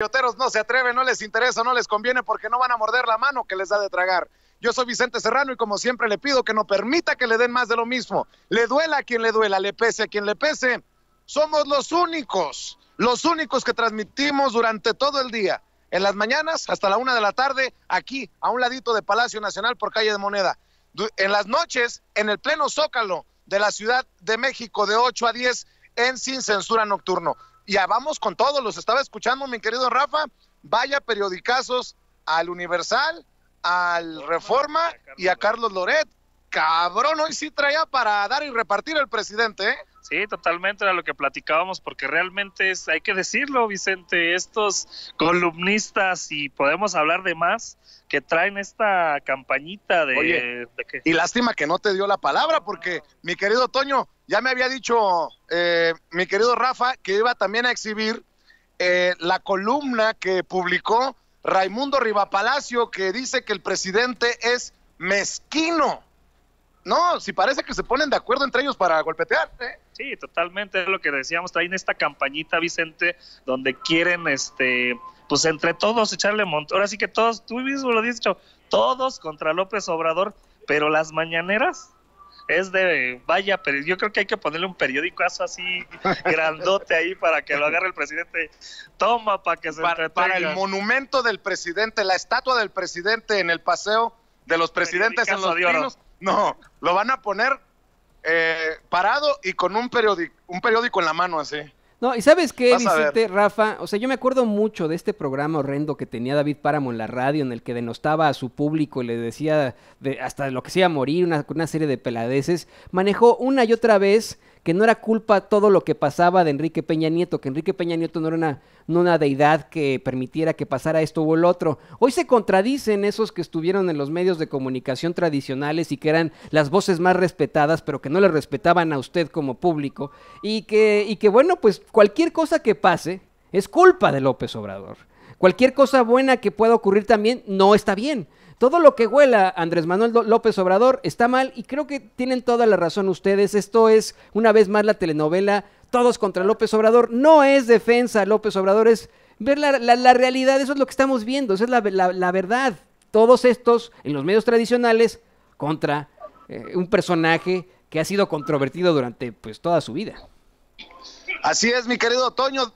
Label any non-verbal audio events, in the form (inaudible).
No se atreven, no les interesa, no les conviene porque no van a morder la mano que les da de tragar. Yo soy Vicente Serrano y como siempre le pido que no permita que le den más de lo mismo. Le duela a quien le duela, le pese a quien le pese. Somos los únicos, los únicos que transmitimos durante todo el día, en las mañanas hasta la una de la tarde, aquí, a un ladito de Palacio Nacional por calle de Moneda. En las noches, en el pleno zócalo de la Ciudad de México, de 8 a 10, en Sin Censura Nocturno ya vamos con todos, los estaba escuchando mi querido Rafa, vaya periodicazos al Universal, al Reforma y a Carlos Loret. Cabrón, hoy sí traía para dar y repartir el presidente, ¿eh? Sí, totalmente era lo que platicábamos, porque realmente es, hay que decirlo, Vicente, estos columnistas, y podemos hablar de más, que traen esta campañita de, Y lástima que no te dio la palabra, porque mi querido Toño, ya me había dicho eh, mi querido Rafa que iba también a exhibir eh, la columna que publicó Raimundo Rivapalacio, que dice que el presidente es mezquino. No, si parece que se ponen de acuerdo entre ellos para golpetear. ¿eh? Sí, totalmente, es lo que decíamos, traen esta campañita, Vicente, donde quieren, este, pues entre todos echarle montón. Ahora sí que todos, tú mismo lo has dicho, todos contra López Obrador, pero las mañaneras es de, vaya, pero yo creo que hay que ponerle un periódico así (laughs) grandote ahí para que lo agarre el presidente. Toma para que se para, para el monumento del presidente, la estatua del presidente en el paseo de los presidentes en los pinos. No, lo van a poner eh, parado y con un periódico, un periódico en la mano así. No, y sabes qué, Vicente, Rafa, o sea, yo me acuerdo mucho de este programa horrendo que tenía David Páramo en la radio, en el que denostaba a su público y le decía de, hasta lo que se iba a morir, una, una serie de peladeces. Manejó una y otra vez que no era culpa todo lo que pasaba de Enrique Peña Nieto, que Enrique Peña Nieto no era una, no una deidad que permitiera que pasara esto o el otro. Hoy se contradicen esos que estuvieron en los medios de comunicación tradicionales y que eran las voces más respetadas, pero que no le respetaban a usted como público, y que, y que bueno, pues cualquier cosa que pase es culpa de López Obrador. Cualquier cosa buena que pueda ocurrir también no está bien. Todo lo que huela Andrés Manuel López Obrador está mal y creo que tienen toda la razón ustedes. Esto es una vez más la telenovela Todos contra López Obrador. No es defensa López Obrador, es ver la, realidad. Eso es lo que estamos viendo, esa es la, verdad. Todos estos en los medios tradicionales contra eh, un personaje que ha sido controvertido durante pues toda su vida. Así es, mi querido Toño.